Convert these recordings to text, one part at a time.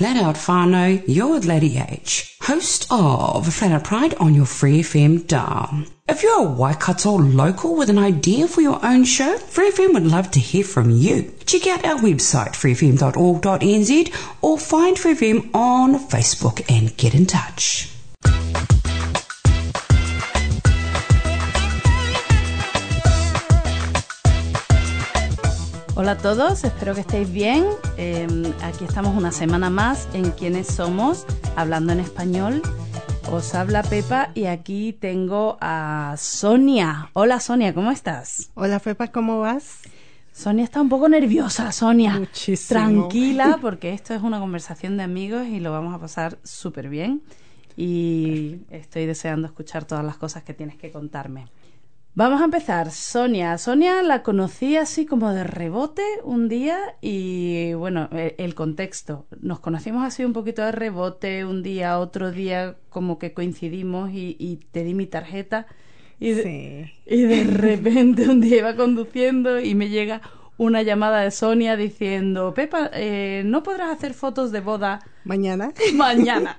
Flat Out Whānau, you're Lady H, host of Flat Out Pride on your Free FM dial. If you're a Waikato local with an idea for your own show, Free FM would love to hear from you. Check out our website, freefm.org.nz, or find Free FM on Facebook and get in touch. Hola a todos, espero que estéis bien. Eh, aquí estamos una semana más en Quiénes Somos, hablando en español. Os habla Pepa y aquí tengo a Sonia. Hola Sonia, ¿cómo estás? Hola Pepa, ¿cómo vas? Sonia está un poco nerviosa, Sonia. Muchísimo. Tranquila, porque esto es una conversación de amigos y lo vamos a pasar súper bien. Y estoy deseando escuchar todas las cosas que tienes que contarme. Vamos a empezar. Sonia. Sonia la conocí así como de rebote un día y bueno, e- el contexto. Nos conocimos así un poquito de rebote un día, otro día como que coincidimos y, y te di mi tarjeta y de, Sí. y de repente un día iba conduciendo y me llega una llamada de Sonia diciendo, Pepa, eh, ¿no podrás hacer fotos de boda Mañana. mañana.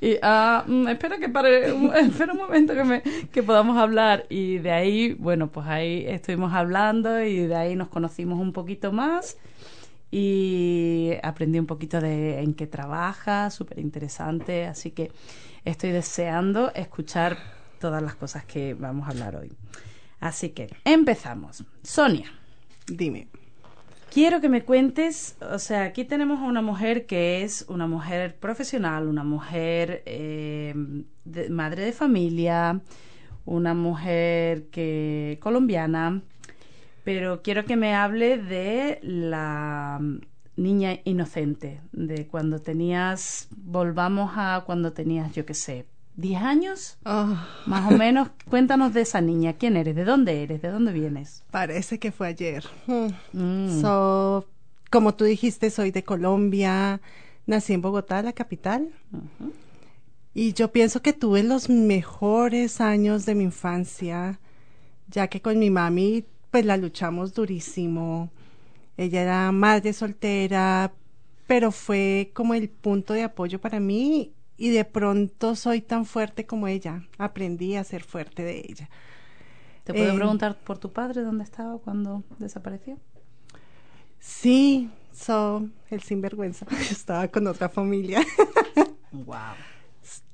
y ah, mm, espera que pare, espera un momento que me que podamos hablar y de ahí, bueno, pues ahí estuvimos hablando y de ahí nos conocimos un poquito más y aprendí un poquito de en qué trabaja, súper interesante, así que estoy deseando escuchar todas las cosas que vamos a hablar hoy. Así que empezamos. Sonia, Dime. Quiero que me cuentes, o sea, aquí tenemos a una mujer que es una mujer profesional, una mujer eh, de- madre de familia, una mujer que colombiana, pero quiero que me hable de la niña inocente, de cuando tenías, volvamos a cuando tenías, yo qué sé, 10 años, Oh, más o menos. Cuéntanos de esa niña, ¿quién eres? ¿De dónde eres? ¿De dónde vienes? parece que fue ayer. Mm. So, como tú dijiste, soy de Colombia. Nací en Bogotá, la capital. Y yo pienso que tuve los mejores años de mi infancia, ya que con mi mami, pues la luchamos durísimo. Ella era madre soltera, pero fue como el punto de apoyo para mí y de pronto soy tan fuerte como ella. Aprendí a ser fuerte de ella. ¿Te puedo Eh, preguntar por tu padre dónde estaba cuando desapareció? Sí, so, el sinvergüenza. Estaba con otra familia. Wow.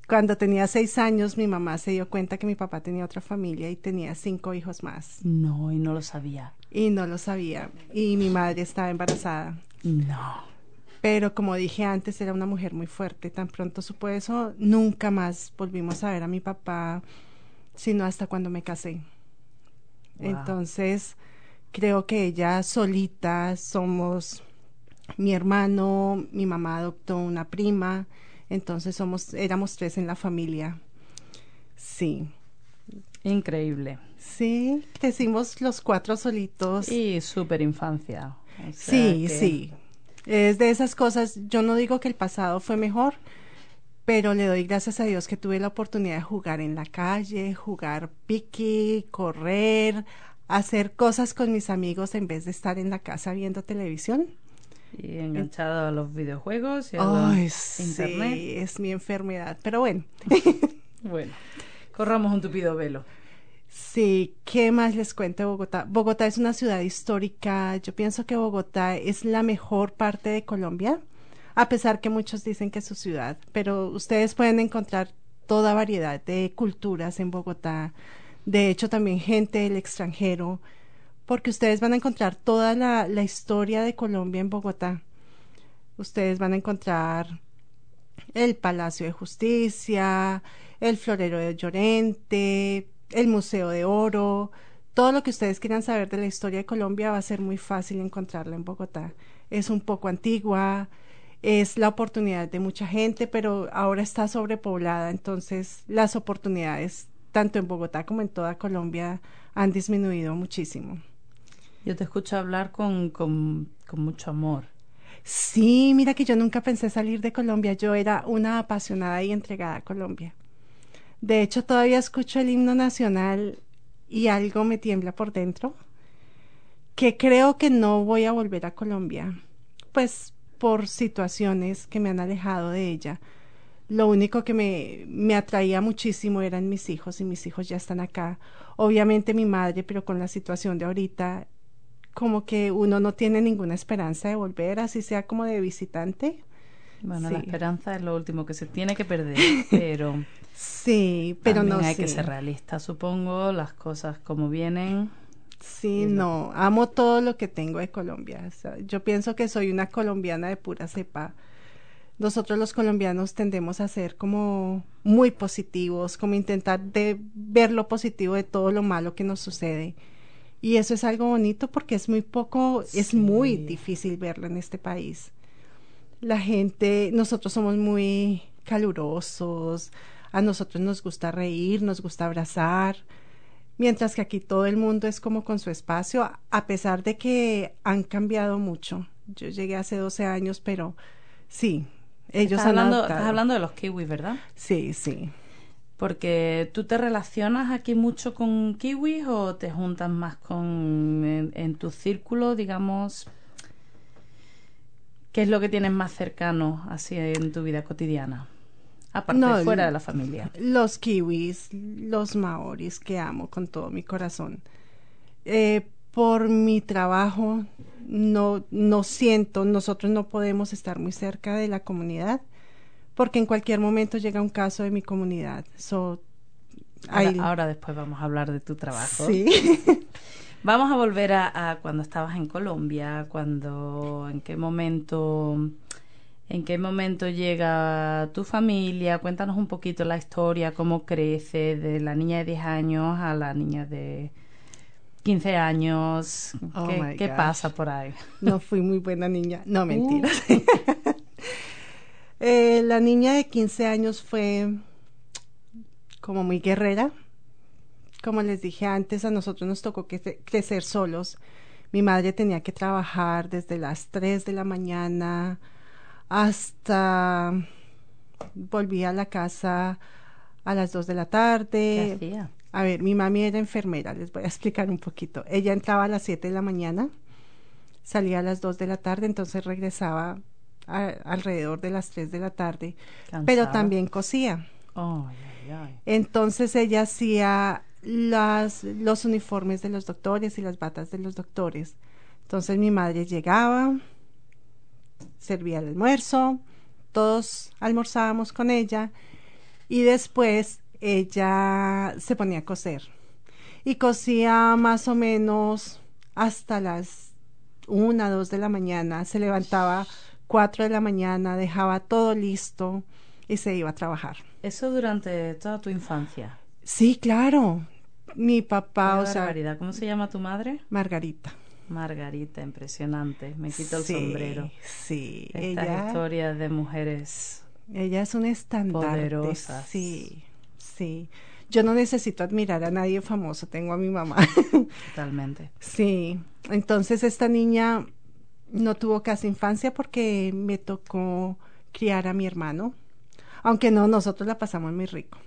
Cuando tenía seis años, mi mamá se dio cuenta que mi papá tenía otra familia y tenía cinco hijos más. No, y no lo sabía. Y no lo sabía. Y mi madre estaba embarazada. No. Pero como dije antes, era una mujer muy fuerte. Tan pronto supo eso, nunca más volvimos a ver a mi papá, sino hasta cuando me casé. Wow. Entonces, creo que ella solita somos mi hermano, mi mamá adoptó una prima, entonces somos, éramos tres en la familia. Sí. Increíble. Sí, crecimos los cuatro solitos. Y súper infancia. O sea Sí, que- sí. Es de esas cosas, yo no digo que el pasado fue mejor, pero le doy gracias a Dios que tuve la oportunidad de jugar en la calle, jugar piqui, correr, hacer cosas con mis amigos en vez de estar en la casa viendo televisión. Y enganchado a los videojuegos y a la Ay, internet. sí, es mi enfermedad, pero bueno. Bueno, corramos un tupido velo. Sí, ¿qué más les cuento de Bogotá? Bogotá es una ciudad histórica. Yo pienso que Bogotá es la mejor parte de Colombia, a pesar que muchos dicen que es su ciudad, pero ustedes pueden encontrar toda variedad de culturas en Bogotá. De hecho, también gente del extranjero, porque ustedes van a encontrar toda la, la historia de Colombia en Bogotá. Ustedes van a encontrar el Palacio de Justicia, el Florero de Llorente, el Museo de Oro, todo lo que ustedes quieran saber de la historia de Colombia va a ser muy fácil encontrarlo en Bogotá. Es un poco antigua, es la oportunidad de mucha gente, pero ahora está sobrepoblada, entonces las oportunidades tanto en Bogotá como en toda Colombia han disminuido muchísimo. Yo te escucho hablar con, con, con mucho amor. Sí, mira que yo nunca pensé salir de Colombia. Yo era una apasionada y entregada a Colombia. De hecho, todavía escucho el himno nacional y algo me tiembla por dentro, que creo que no voy a volver a Colombia, pues por situaciones que me han alejado de ella. Lo único que me, me atraía muchísimo eran mis hijos y mis hijos ya están acá. Obviamente mi madre, pero con la situación de ahorita, como que uno no tiene ninguna esperanza de volver, así sea como de visitante. Bueno, la esperanza es lo último que se tiene que perder, pero sí, pero no hay que ser realista, supongo, las cosas como vienen. Sí, no, amo todo lo que tengo de Colombia. yo pienso que soy una colombiana de pura cepa. Nosotros los colombianos tendemos a ser como muy positivos, como intentar de ver lo positivo de todo lo malo que nos sucede. Y eso es algo bonito porque es muy poco, es muy difícil verlo en este país la gente, nosotros somos muy calurosos, a nosotros nos gusta reír, nos gusta abrazar, mientras que aquí todo el mundo es como con su espacio, a pesar de que han cambiado mucho. Yo llegué hace 12 años, pero sí, ellos estás hablando, Estás hablando de los kiwis, ¿verdad? Sí, sí. Porque tú te relacionas aquí mucho con kiwis o te juntas más con en tu círculo, digamos, ¿Qué es lo que tienes más cercano así en tu vida cotidiana? Aparte, fuera de la familia. Los kiwis, los maoris que amo con todo mi corazón. Eh, por mi trabajo, no, no siento, nosotros no podemos estar muy cerca de la comunidad, porque en cualquier momento llega un caso de mi comunidad. ahora, ahora, después vamos a hablar de tu trabajo. Sí. Vamos a volver a, cuando estabas en Colombia, cuando, en qué momento, en qué momento llega tu familia. Cuéntanos un poquito la historia, cómo crece de la niña de 10 años a la niña de 15 años. Oh ¿Qué, pasa por ahí? No fui muy buena niña. No. Uh. Eh, la niña de 15 años fue como muy guerrera como les dije antes, a nosotros nos tocó crecer solos. Mi madre tenía que trabajar desde las 3 de la mañana hasta volvía a la casa a las 2 de la tarde. A ver, mi mami era enfermera, les voy a explicar un poquito. Ella entraba a las 7 de la mañana, salía a las 2 de la tarde, entonces regresaba alrededor de las 3 de la tarde, pero también cosía. Entonces ella hacía las, los uniformes de los doctores y las batas de los doctores. Entonces mi madre llegaba, servía el almuerzo, todos almorzábamos con ella y después ella se ponía a coser. Y cosía más o menos hasta las una, dos de la mañana, se levantaba cuatro de la mañana, dejaba todo listo y se iba a trabajar. ¿Eso durante toda tu infancia? Sí, claro mi papá, o sea... ¿Cómo se llama tu madre? Margarita. Margarita, impresionante. Me quito el sombrero. Sí, Estas ella, historias de mujeres. Ella es un estandarte. Poderosas. Sí, sí. Yo no necesito admirar a nadie famoso, tengo a mi mamá. Totalmente. Sí. Entonces esta niña no tuvo casi infancia porque me tocó criar a mi hermano. Aunque no, nosotros la pasamos muy rico.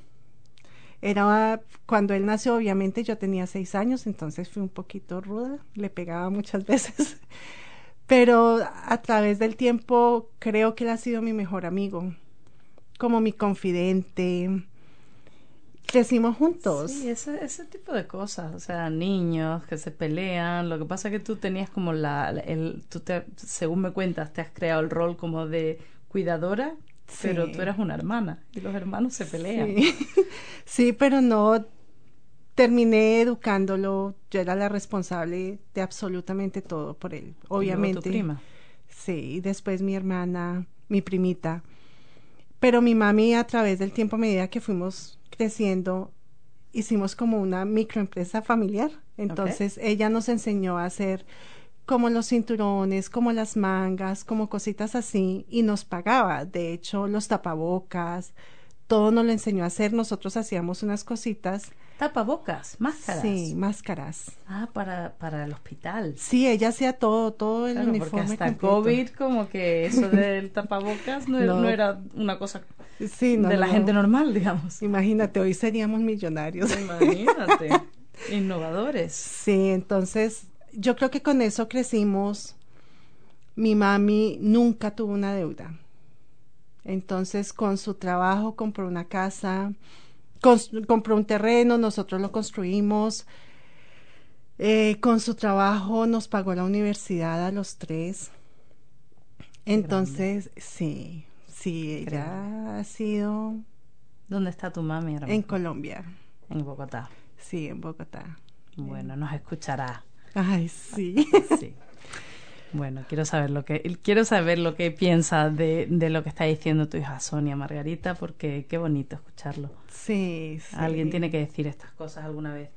Era cuando él nació, obviamente yo tenía seis años, entonces fui un poquito ruda, le pegaba muchas veces. Pero a través del tiempo creo que él ha sido mi mejor amigo, como mi confidente. Crecimos juntos. Sí, ese, ese tipo de cosas, o sea, niños que se pelean. Lo que pasa es que tú tenías como la, el, tú te, según me cuentas, te has creado el rol como de cuidadora pero tú eras una hermana y los hermanos se pelean. Sí. pero no terminé educándolo. Yo era la responsable de absolutamente todo por él. Obviamente. tu prima. Sí, después mi hermana, mi primita. Pero mi mami a través del tiempo a medida que fuimos creciendo hicimos como una microempresa familiar. Entonces ella nos enseñó a hacer como los cinturones, como las mangas, como cositas así, y nos pagaba. De hecho, los tapabocas, todo nos lo enseñó a hacer. Nosotros hacíamos unas cositas Tapabocas, máscaras. Sí, máscaras. Ah, para, para el hospital. Sí, ella hacía todo, todo el Claro, porque uniforme hasta completo. COVID como que eso del tapabocas no, era- No. no era una cosa Sí, no, de la gente normal, digamos. Imagínate, hoy seríamos millonarios. Imagínate. Innovadores. Sí, entonces yo creo que con eso crecimos. Mi mami nunca tuvo una deuda. Entonces con su trabajo compró una casa, compró un terreno, nosotros lo construimos. Eh, con su trabajo nos pagó la universidad a los tres. Entonces, sí, sí, ella ha sido ¿Dónde está tu mami ahora en? Colombia. En Bogotá. Sí, en Bogotá. Bueno, nos escuchará. Ay, sí. Sí. Bueno, quiero saber lo que quiero saber lo que piensa de, de lo que está diciendo tu hija Sonia Margarita, porque qué bonito escucharlo. Sí, sí. Alguien tiene que decir estas cosas alguna vez.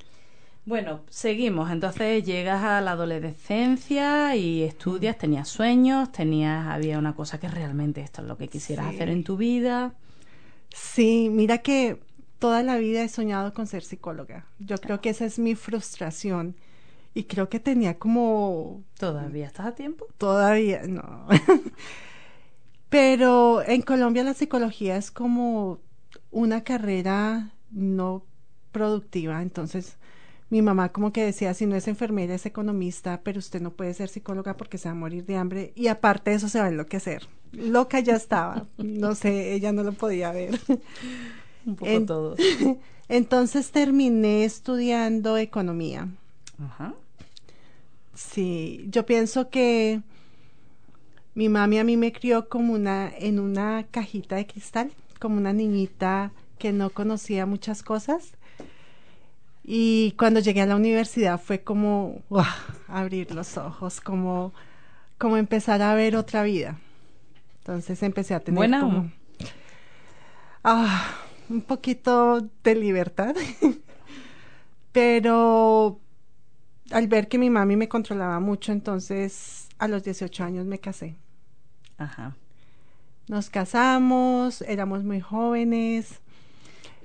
Bueno, seguimos. Entonces llegas a la adolescencia y estudias, Mm. tenías sueños, tenías, había una cosa que realmente esto es lo que quisieras Sí. hacer en tu vida. Sí, mira que toda la vida he soñado con ser psicóloga. Yo creo que esa es mi frustración. Y creo que tenía como ¿Todavía estás a tiempo? todavía, no. Pero en Colombia la psicología es como una carrera no productiva. Entonces, mi mamá como que decía, si no es enfermera, es economista, pero usted no puede ser psicóloga porque se va a morir de hambre. Y aparte de eso se va a enloquecer. Loca ya estaba. No sé, ella no lo podía ver. Un poco En- todos. Entonces terminé estudiando economía. Ajá. Sí, yo pienso que mi mami a mí me crió como una en una cajita de cristal, como una niñita que no conocía muchas cosas. Y cuando llegué a la universidad fue como abrir los ojos, como como empezar a ver otra vida. Entonces empecé a tener ¿Buena o como ah, un poquito de libertad. Pero al ver que mi mami me controlaba mucho, entonces a los 18 años me casé. Ajá. Nos casamos, éramos muy jóvenes,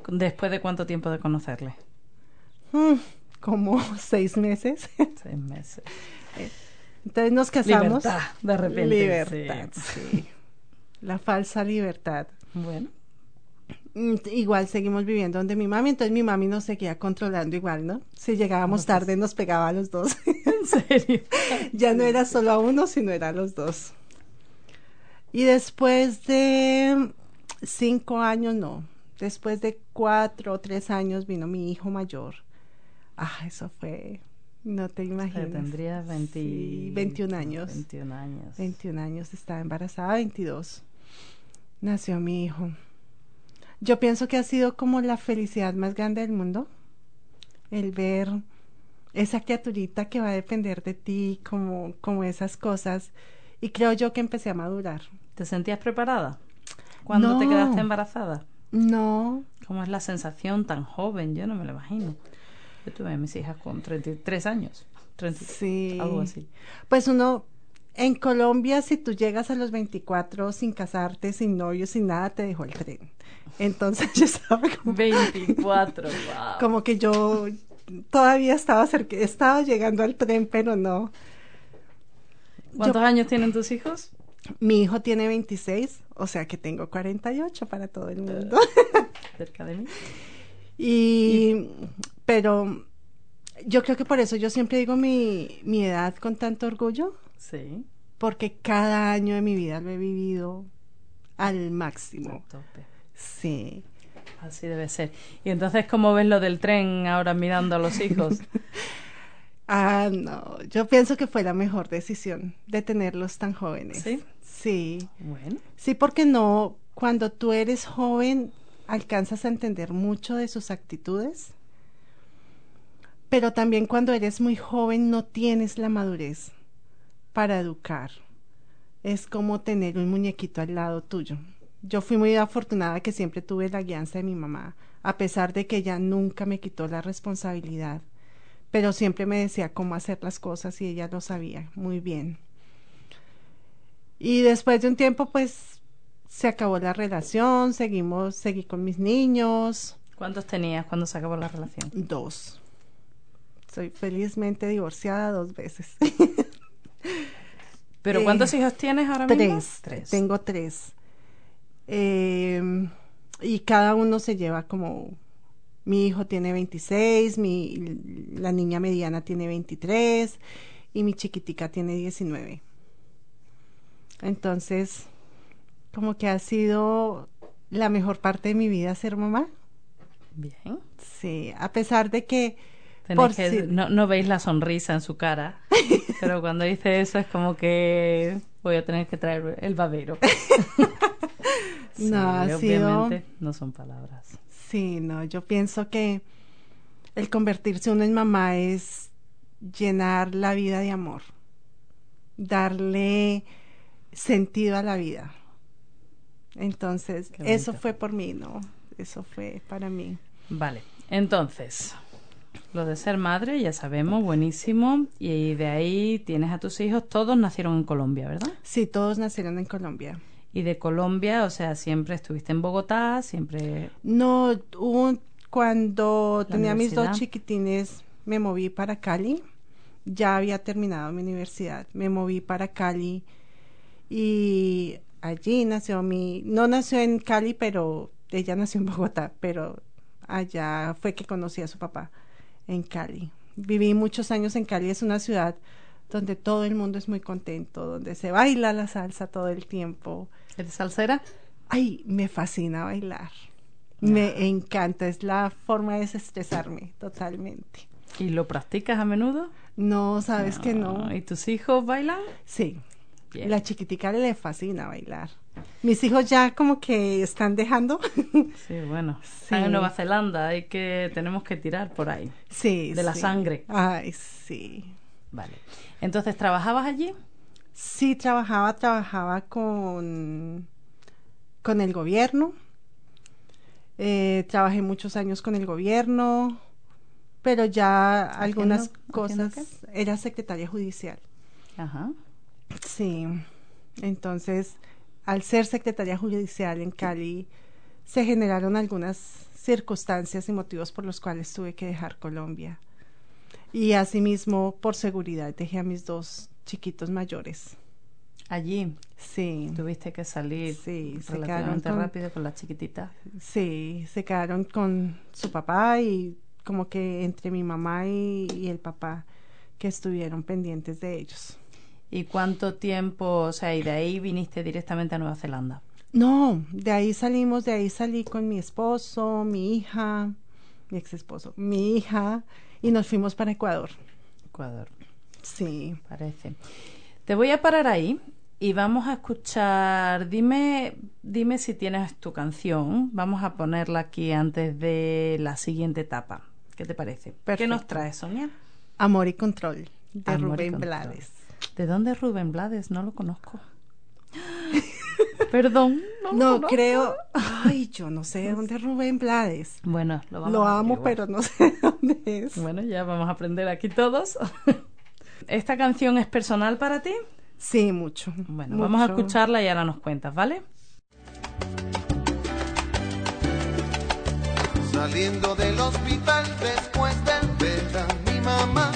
¿Después de cuánto tiempo de conocerle? mm, como seis meses. Seis meses. Entonces nos casamos. Libertad, de repente. Libertad, sí. sí. La falsa libertad. Bueno. Mm, Igual seguimos viviendo donde mi mami, entonces mi mami nos seguía controlando igual, ¿no? Si llegábamos tarde nos pegaba a los dos. ¿En serio? ya no era solo a uno, sino era a los dos. Y después de cinco años, no, después de cuatro o tres años vino mi hijo mayor. Ah, eso fue, no te imaginas. tendría 20... Sí, 21 años. 21 años. 21 años, estaba embarazada, 22. Nació mi hijo. Yo pienso que ha sido como la felicidad más grande del mundo. El ver esa criaturita que va a depender de ti, como, como esas cosas. Y creo yo que empecé a madurar. ¿Te sentías preparada? cuando te quedaste embarazada? No, ¿Cómo es la sensación tan joven? Yo no me lo imagino. Yo tuve a mis hijas con 33 años. 30, sí. Algo así. Pues uno, en Colombia, si tú llegas a los 24 sin casarte, sin novio, sin nada, te dejó el tren. Entonces yo estaba como, 24, wow. como que yo todavía estaba cerca, estaba llegando al tren, pero no. ¿Cuántos años tienen tus hijos? Mi hijo tiene 26, o sea que tengo 48 para todo el mundo. Cerca de mí. Y, pero yo creo que por eso yo siempre digo mi, mi edad con tanto orgullo, Sí. porque cada año de mi vida lo he vivido al máximo. tope. Sí. Así debe ser. Y entonces, ¿cómo ves lo del tren ahora mirando a los hijos? Ah, no, yo pienso que fue la mejor decisión de tenerlos tan jóvenes. ¿Sí? Sí. Bueno, Sí, porque no, cuando tú eres joven, alcanzas a entender mucho de sus actitudes, pero también cuando eres muy joven no tienes la madurez para educar. Es como tener un muñequito al lado tuyo. Yo fui muy afortunada que siempre tuve la guianza de mi mamá, a pesar de que ella nunca me quitó la responsabilidad, pero siempre me decía cómo hacer las cosas y ella lo sabía muy bien. Y después de un tiempo, pues se acabó la relación, seguimos, seguí con mis niños. ¿Cuántos tenías cuando se acabó la relación? Dos. Soy felizmente divorciada dos veces. ¿Pero Eh, cuántos hijos tienes ahora mismo? tres. Tengo tres. Eh, y cada uno se lleva como... Mi hijo tiene 26, mi, la niña mediana tiene 23 y mi chiquitica tiene 19. Entonces, como que ha sido la mejor parte de mi vida ser mamá. Bien. Sí, a pesar de que... Por que- si- no, no veis la sonrisa en su cara, pero cuando dice eso es como que voy a tener que traer el babero. Sí, No, sido- obviamente no son palabras. Sí, no, yo pienso que el convertirse uno en mamá es llenar la vida de amor, darle sentido a la vida. Entonces, eso fue por mí, ¿no? Eso fue para mí. Vale, entonces, lo de ser madre ya sabemos, buenísimo, y de ahí tienes a tus hijos, todos nacieron en Colombia, ¿verdad? Sí, todos nacieron en Colombia. Y de Colombia, o sea, siempre estuviste en Bogotá, siempre... No, un- cuando La tenía mis dos chiquitines, me moví para Cali. Ya había terminado mi universidad. Me moví para Cali y allí nació mi... No nació en Cali, pero ella nació en Bogotá, pero allá fue que conocí a su papá en Cali. Viví muchos años en Cali, es una ciudad donde todo el mundo es muy contento, donde se baila la salsa todo el tiempo. ¿Eres salsera? Ay, me fascina bailar. Me encanta, es la forma de desestresarme totalmente. ¿Y lo practicas a menudo? No, sabes que no. ¿Y tus hijos bailan? Sí, La chiquitica le fascina bailar. Mis hijos ya como que están dejando. Sí, bueno. Sí. Están en Nueva Zelanda, hay que, tenemos que tirar por ahí. sí, De la sí. sangre. Ay, sí. Vale. Entonces, ¿trabajabas allí? Sí, trabajaba, trabajaba con, con el gobierno. Eh, trabajé muchos años con el gobierno, pero ya algunas ¿Haciendo- haciendo cosas. Era secretaria judicial. Ajá. Sí. Entonces, al ser secretaria judicial en Cali, se generaron algunas circunstancias y motivos por los cuales tuve que dejar Colombia. Y asimismo, por seguridad, dejé a mis dos chiquitos mayores. Allí Sí. tuviste que salir Sí, se quedaron con- rápido con la chiquitita. Sí, se quedaron con su papá y como que entre mi mamá y, y el papá que estuvieron pendientes de ellos. ¿Y cuánto tiempo, o sea, y de ahí viniste directamente a Nueva Zelanda? No, de ahí salimos, de ahí salí con mi esposo, mi hija, mi ex esposo, mi hija, y nos fuimos para Ecuador. Ecuador, Sí. parece. Te voy a parar ahí y vamos a escuchar. Dime, dime si tienes tu canción. Vamos a ponerla aquí antes de la siguiente etapa. ¿Qué te parece? ¿Qué nos Perfecto. traes, Sonia? Amor y control de Amor Rubén. Blades. ¿De dónde es Rubén Blades? No lo conozco. Perdón. No, lo No, conozco. creo, ay, yo no sé de dónde es Rubén Blades. Bueno, lo vamos Lo a amo, pero no sé de dónde es. Bueno, ya vamos a aprender aquí todos. ¿Esta canción es personal para ti? Sí, mucho. Bueno, vamos a escucharla y ahora nos cuentas, ¿vale? Saliendo del hospital después del ver a mi mamá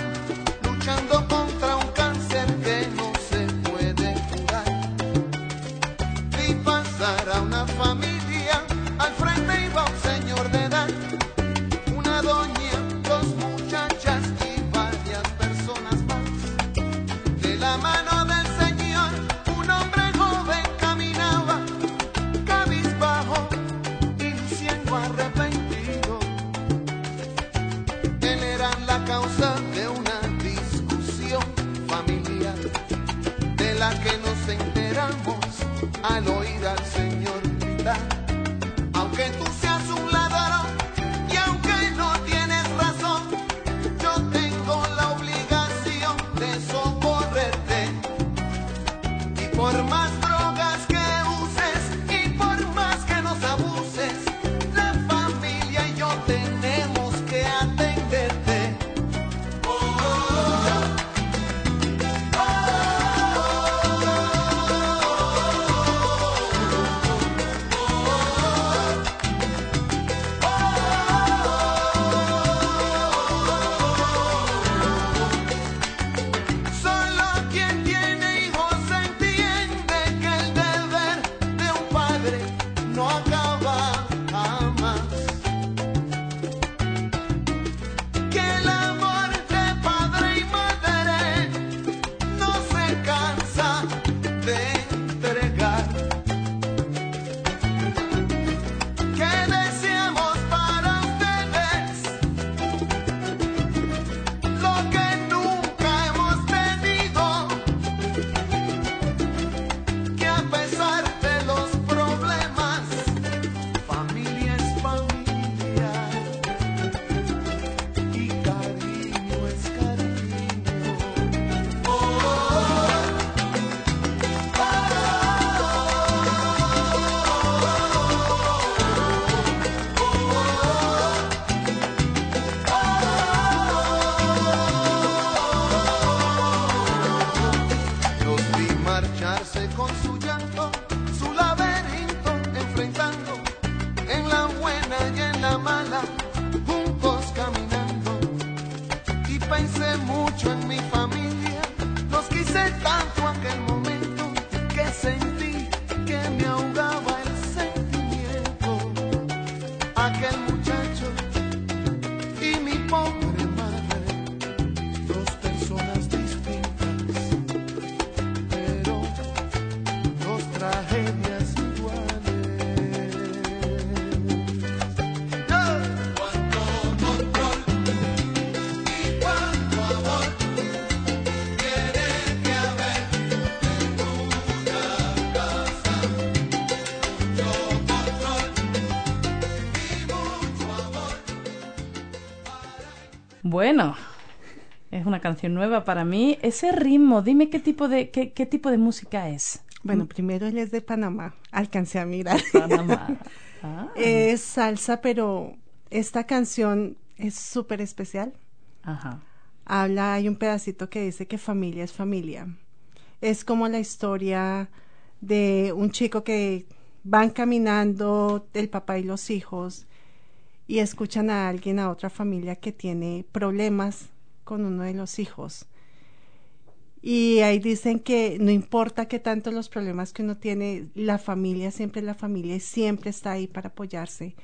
Bueno, es una canción nueva para mí. Ese ritmo, dime qué tipo de, qué, qué tipo de música es. Bueno, primero él es de Panamá, alcancé a mirar. Panamá. Ah, es salsa, pero esta canción es súper especial. Ajá. Habla, hay un pedacito que dice que familia es familia. Es como la historia de un chico que van caminando el papá y los hijos y escuchan a alguien, a otra familia que tiene problemas con uno de los hijos. Y ahí dicen que no importa qué tanto los problemas que uno tiene, la familia siempre es la familia y siempre está ahí para apoyarse.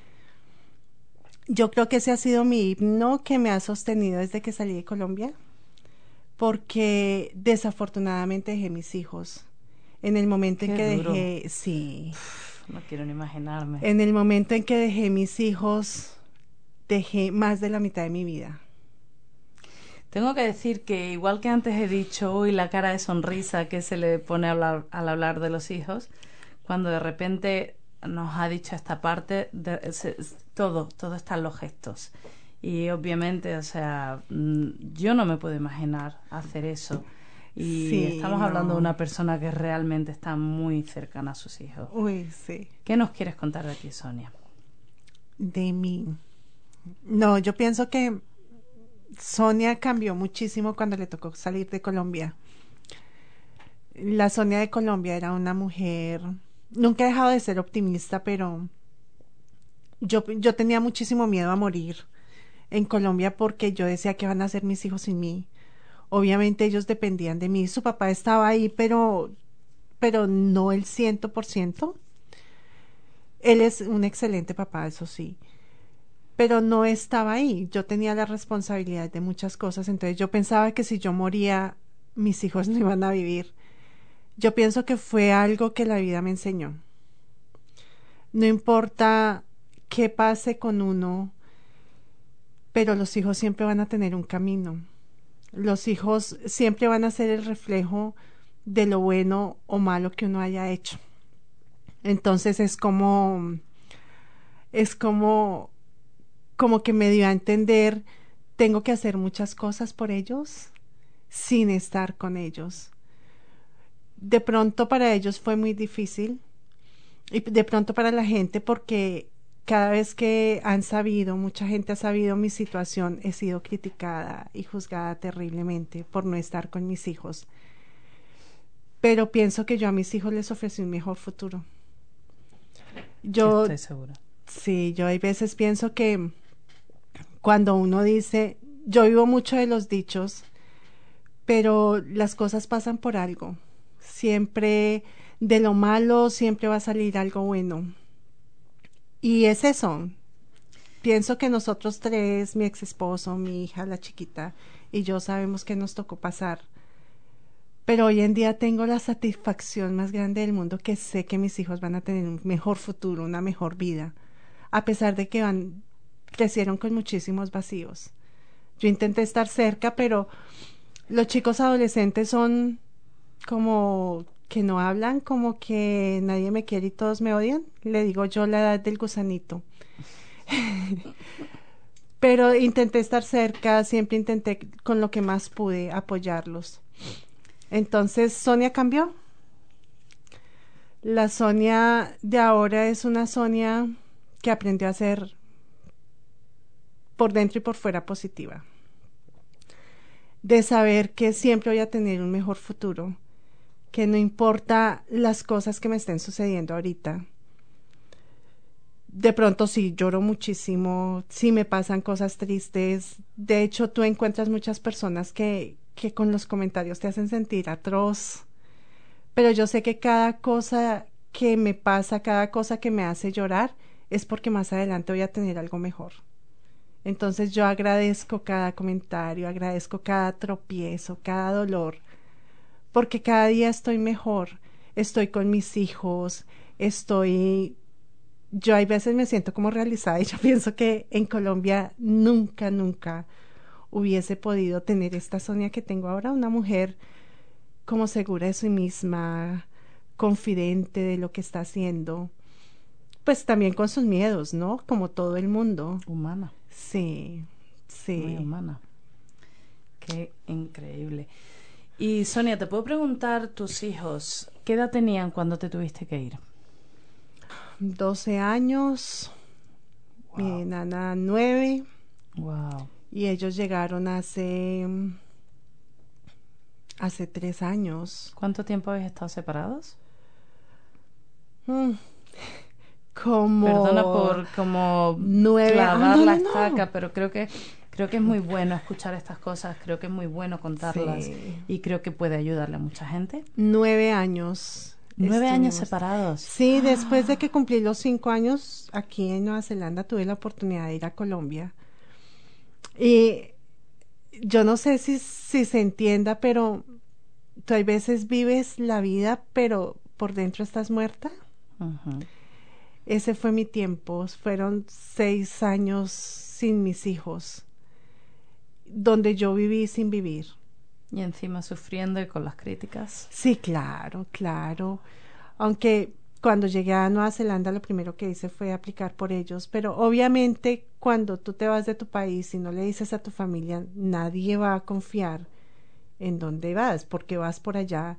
Yo creo que ese ha sido mi himno que me ha sostenido desde que salí de Colombia, porque desafortunadamente dejé mis hijos. En el momento en que duro. dejé, sí, No quiero ni imaginarme. en el momento en que dejé mis hijos, dejé más de la mitad de mi vida. Tengo que decir que igual que antes he dicho, uy, la cara de sonrisa que se le pone hablar- al hablar de los hijos, cuando de repente nos ha dicho esta parte, de- se- todo, todo está en los gestos. Y obviamente, o sea, mm, yo no me puedo imaginar hacer eso. Y Sí, estamos hablando de una persona que realmente está muy cercana a sus hijos. Uy, sí. ¿Qué nos quieres contar de ti, Sonia? de mí. No, yo pienso que Sonia cambió muchísimo cuando le tocó salir de Colombia. La Sonia de Colombia era una mujer, nunca he dejado de ser optimista, pero yo, yo tenía muchísimo miedo a morir en Colombia porque yo decía que van a ser mis hijos sin mí. Obviamente ellos dependían de mí. Su papá estaba ahí, pero, pero no el ciento por ciento. Él es un excelente papá, eso sí. Pero no estaba ahí. Yo tenía la responsabilidad de muchas cosas. Entonces yo pensaba que si yo moría, mis hijos no iban a vivir. Yo pienso que fue algo que la vida me enseñó. No importa qué pase con uno, pero los hijos siempre van a tener un camino. Los hijos siempre van a ser el reflejo de lo bueno o malo que uno haya hecho. Entonces es como, es como, como que me dio a entender, tengo que hacer muchas cosas por ellos sin estar con ellos. De pronto para ellos fue muy difícil y de pronto para la gente porque cada vez que han sabido, mucha gente ha sabido mi situación, he sido criticada y juzgada terriblemente por no estar con mis hijos. Pero pienso que yo a mis hijos les ofrecí un mejor futuro. Yo, Estoy segura. sí, yo hay veces pienso que cuando uno dice, yo vivo mucho de los dichos, pero las cosas pasan por algo. Siempre de lo malo siempre va a salir algo bueno. Y es eso. Pienso que nosotros tres, mi ex esposo, mi hija, la chiquita, y yo sabemos que nos tocó pasar. Pero hoy en día tengo la satisfacción más grande del mundo que sé que mis hijos van a tener un mejor futuro, una mejor vida, a pesar de que van, crecieron con muchísimos vacíos. Yo intenté estar cerca, pero los chicos adolescentes son como que no hablan, como que nadie me quiere y todos me odian. Le digo yo la edad del gusanito. Pero intenté estar cerca, siempre intenté con lo que más pude apoyarlos. Entonces, Sonia cambió. La Sonia de ahora es una Sonia que aprendió a ser por dentro y por fuera positiva. De saber que siempre voy a tener un mejor futuro, que no importa las cosas que me estén sucediendo ahorita. De pronto sí lloro muchísimo, sí me pasan cosas tristes. De hecho, tú encuentras muchas personas que, que con los comentarios te hacen sentir atroz. Pero yo sé que cada cosa que me pasa, cada cosa que me hace llorar, es porque más adelante voy a tener algo mejor. Entonces yo agradezco cada comentario, agradezco cada tropiezo, cada dolor, porque cada día estoy mejor, estoy con mis hijos, estoy... Yo hay veces me siento como realizada y yo pienso que en Colombia nunca, nunca hubiese podido tener esta Sonia que tengo ahora, una mujer como segura de sí misma, confidente de lo que está haciendo, pues también con sus miedos, ¿no? Como todo el mundo. Humana. Sí, sí. Muy humana. Qué increíble. Y Sonia, te puedo preguntar, tus hijos, ¿qué edad tenían cuando te tuviste que ir? 12 años, mi nana 9, Wow. y ellos llegaron hace, hace tres años. ¿Cuánto tiempo habéis estado separados? Mm, Como... Perdona por como nueve- ah, clavar no, la no, no. estaca, pero creo que creo que es muy bueno escuchar estas cosas, creo que es muy bueno contarlas Sí. y creo que puede ayudarle a mucha gente. Nueve años. Nueve años separados. Sí, después de que cumplí los cinco años aquí en Nueva Zelanda, tuve la oportunidad de ir a Colombia. Y yo no sé si, si se entienda, pero tú hay veces vives la vida, pero por dentro estás muerta. Ese fue mi tiempo. Fueron seis años sin mis hijos, donde yo viví sin vivir. Y encima sufriendo y con las críticas. Sí, claro, claro. Aunque cuando llegué a Nueva Zelanda lo primero que hice fue aplicar por ellos, pero obviamente cuando tú te vas de tu país y no le dices a tu familia, nadie va a confiar en dónde vas, porque vas por allá.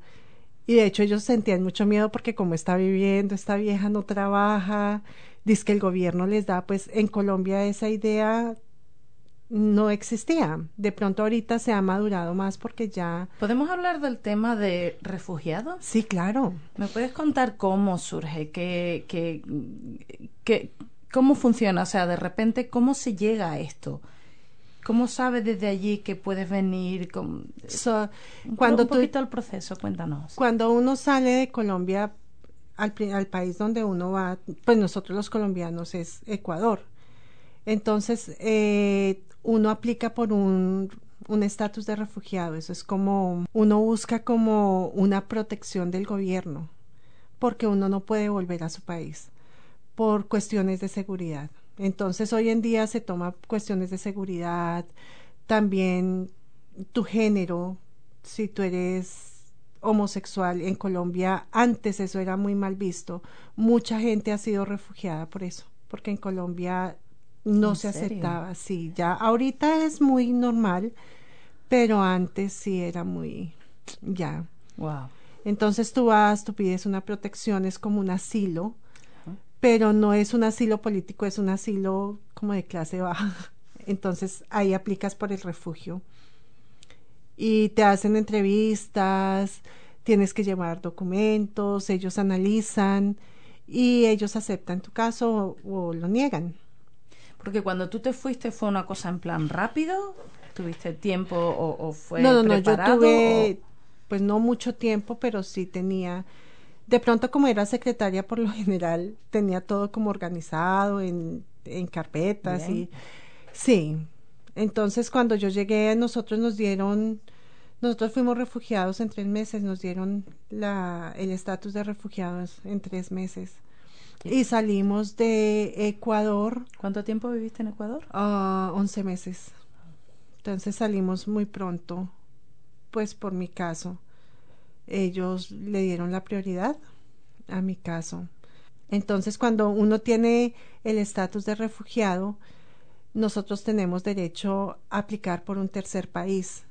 Y de hecho ellos sentían mucho miedo porque como está viviendo, esta vieja no trabaja, dice que el gobierno les da, pues en Colombia esa idea no existía. De pronto ahorita se ha madurado más porque ya... ¿Podemos hablar del tema de refugiados? Sí, claro. ¿Me puedes contar cómo surge? ¿Qué, qué, qué- cómo funciona? O sea, de repente, ¿cómo se llega a esto? ¿Cómo sabes desde allí que puedes venir? Con... So, cuando un tú- el proceso, cuéntanos. Cuando uno sale de Colombia al, al país donde uno va, pues nosotros los colombianos es Ecuador. Entonces, eh, uno aplica por un un estatus de refugiado. Eso es como uno busca como una protección del gobierno, porque uno no puede volver a su país por cuestiones de seguridad. Entonces, hoy en día se toma cuestiones de seguridad, también tu género, si tú eres homosexual en Colombia, antes eso era muy mal visto. Mucha gente ha sido refugiada por eso, porque en Colombia no ¿En se serio? aceptaba, sí, ya ahorita es muy normal, pero antes sí era muy ya. Wow. Entonces tú vas, tú pides una protección, es como un asilo, pero no es un asilo político, es un asilo como de clase baja. Entonces ahí aplicas por el refugio y te hacen entrevistas, tienes que llevar documentos, ellos analizan y ellos aceptan tu caso o, o lo niegan. Porque cuando tú te fuiste fue una cosa en plan rápido, tuviste tiempo o, o fue no, no, no, yo preparado tuve pues no mucho tiempo, pero sí tenía de pronto como era secretaria por lo general tenía todo como organizado en, en carpetas Bien. y sí. Entonces cuando yo llegué nosotros nos dieron nosotros fuimos refugiados en tres meses, nos dieron la, el estatus de refugiados en tres meses. Y salimos de Ecuador ¿Cuánto tiempo viviste en Ecuador? Ah, 11 meses. Entonces salimos muy pronto, pues por mi caso. Ellos le dieron la prioridad a mi caso. Entonces cuando uno tiene el estatus de refugiado, nosotros tenemos derecho a aplicar por un tercer país.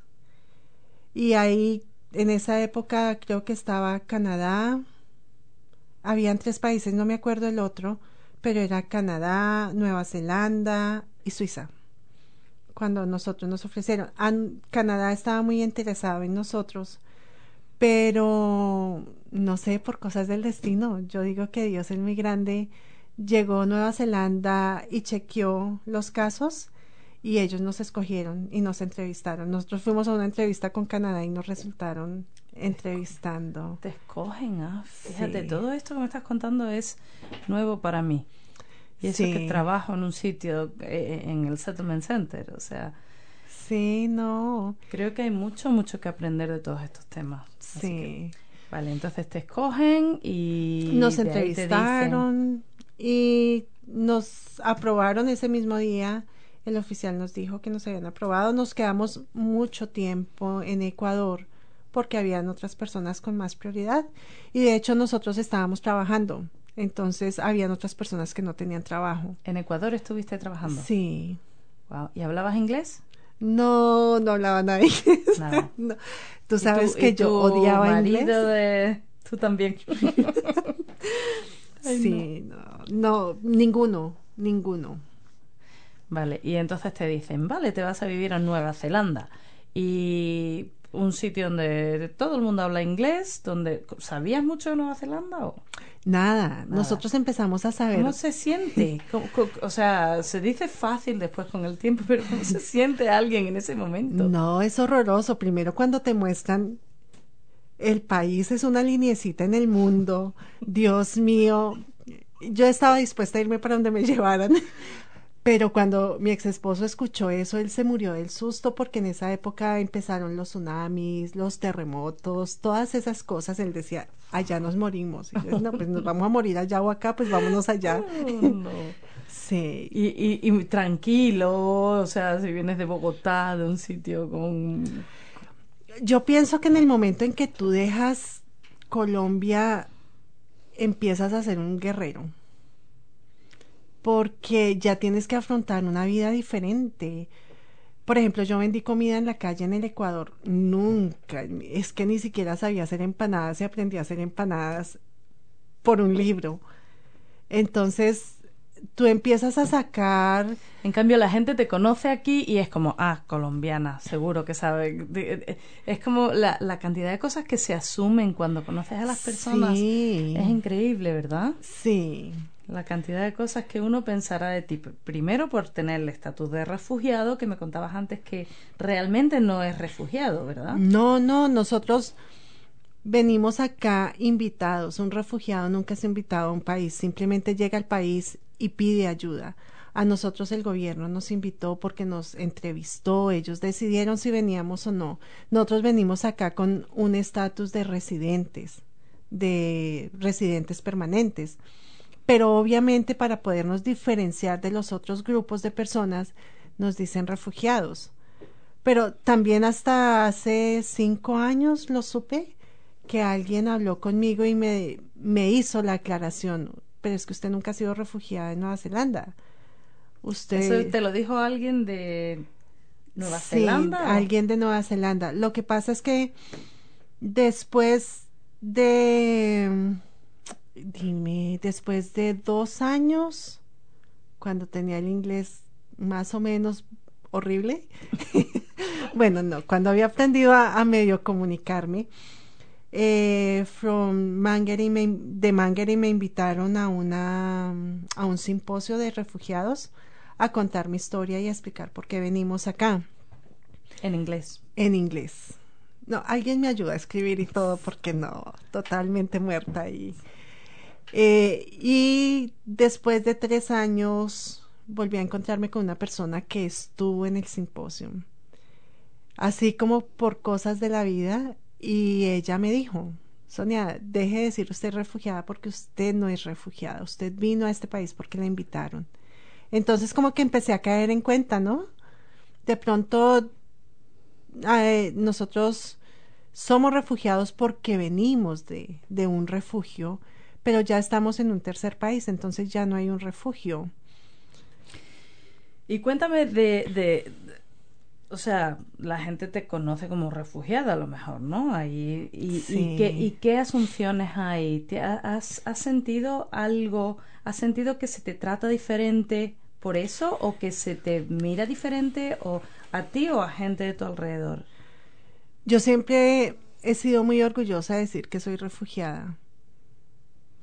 Y ahí, en esa época, creo que estaba Canadá, habían tres países, no me acuerdo el otro, pero era Canadá, Nueva Zelanda y Suiza. Cuando nosotros nos ofrecieron, An- Canadá estaba muy interesado en nosotros, pero no sé, por cosas del destino, yo digo que Dios es muy grande. Llegó Nueva Zelanda y chequeó los casos y ellos nos escogieron y nos entrevistaron. Nosotros fuimos a una entrevista con Canadá y nos resultaron entrevistando. Te escogen, ah, fíjate, Sí. todo esto que me estás contando es nuevo para mí. Y eso Sí. que trabajo en un sitio, eh, en el Settlement Center, o sea, Sí, no, creo que hay mucho, mucho que aprender de todos estos temas. Que, sí. vale, entonces te escogen y nos entrevistaron y nos aprobaron ese mismo día. El oficial nos dijo que nos habían aprobado. Nos quedamos mucho tiempo en Ecuador porque habían otras personas con más prioridad. Y de hecho nosotros estábamos trabajando. Entonces habían otras personas que no tenían trabajo. ¿En Ecuador estuviste trabajando? Sí. Wow. ¿Y hablabas inglés? No, no hablaba nada inglés. Nada. No. Tú ¿Y sabes que yo odiaba marido inglés. de... Tú también. Ay, sí, no, no, ninguno, ninguno. Vale, y entonces te dicen, vale, te vas a vivir a Nueva Zelanda. Y un sitio donde todo el mundo habla inglés, donde... ¿Sabías mucho de Nueva Zelanda? O... Nada, nosotros empezamos a saber. ¿Cómo se siente? ¿Cómo- cómo- o sea, se dice fácil después con el tiempo, pero ¿cómo se siente alguien en ese momento? No, es horroroso. Primero cuando te muestran el país es una linecita en el mundo. Dios mío, yo estaba dispuesta a irme para donde me llevaran. Pero cuando mi ex esposo escuchó eso, él se murió del susto porque en esa época empezaron los tsunamis, los terremotos, todas esas cosas. Él decía, allá nos morimos. Y yo, no, pues nos vamos a morir allá o acá, pues vámonos allá. Oh, no. Sí, Y, y, y tranquilo, o sea, si vienes de Bogotá, de un sitio con... Yo pienso que en el momento en que tú dejas Colombia, empiezas a ser un guerrero. Porque ya tienes que afrontar una vida diferente. Por ejemplo, yo vendí comida en la calle en el Ecuador. Nunca. Es que ni siquiera sabía hacer empanadas y aprendí a hacer empanadas por un libro. Entonces, tú empiezas a sacar En cambio, la gente te conoce aquí y es como, ah, colombiana, seguro que sabe. Es como la, la cantidad de cosas que se asumen cuando conoces a las personas. Sí. Es increíble, ¿verdad? Sí. La cantidad de cosas que uno pensará de ti. Primero por tener el estatus de refugiado, que me contabas antes que realmente no es refugiado, ¿verdad? No, no, nosotros venimos acá invitados. Un refugiado nunca es invitado a un país, simplemente llega al país y pide ayuda. A nosotros el gobierno nos invitó porque nos entrevistó, ellos decidieron si veníamos o no. Nosotros venimos acá con un estatus de residentes, de residentes permanentes. Pero obviamente para podernos diferenciar de los otros grupos de personas, nos dicen refugiados. Pero también hasta hace cinco años lo supe que alguien habló conmigo y me, me hizo la aclaración. Pero es que usted nunca ha sido refugiada en Nueva Zelanda. Usted. Eso te lo dijo alguien de Nueva Sí, Zelanda. alguien de Nueva Zelanda. Lo que pasa es que después de. Dime, después de dos años, cuando tenía el inglés más o menos horrible. bueno, no, cuando había aprendido a, a medio comunicarme. Eh, from Mangere me, de Mangere me invitaron a una a un simposio de refugiados a contar mi historia y a explicar por qué venimos acá En inglés. en inglés. No, alguien me ayuda a escribir y todo porque no, totalmente muerta y eh, y después de tres años volví a encontrarme con una persona que estuvo en el simposio, así como por cosas de la vida y ella me dijo, Sonia, deje de decir usted refugiada porque usted no es refugiada, usted vino a este país porque la invitaron. Entonces como que empecé a caer en cuenta, ¿no? De pronto eh, nosotros somos refugiados porque venimos de, de un refugio, pero ya estamos en un tercer país, entonces ya no hay un refugio. Y cuéntame de, de, o sea, la gente te conoce como refugiada a lo mejor, ¿no? Ahí, y, Sí. y, qué, ¿Y qué asunciones hay? ¿Te ha- has, has sentido algo? ¿Has sentido que se te trata diferente por eso? ¿O que se te mira diferente? ¿O a ti o a gente de tu alrededor? Yo siempre he sido muy orgullosa de decir que soy refugiada,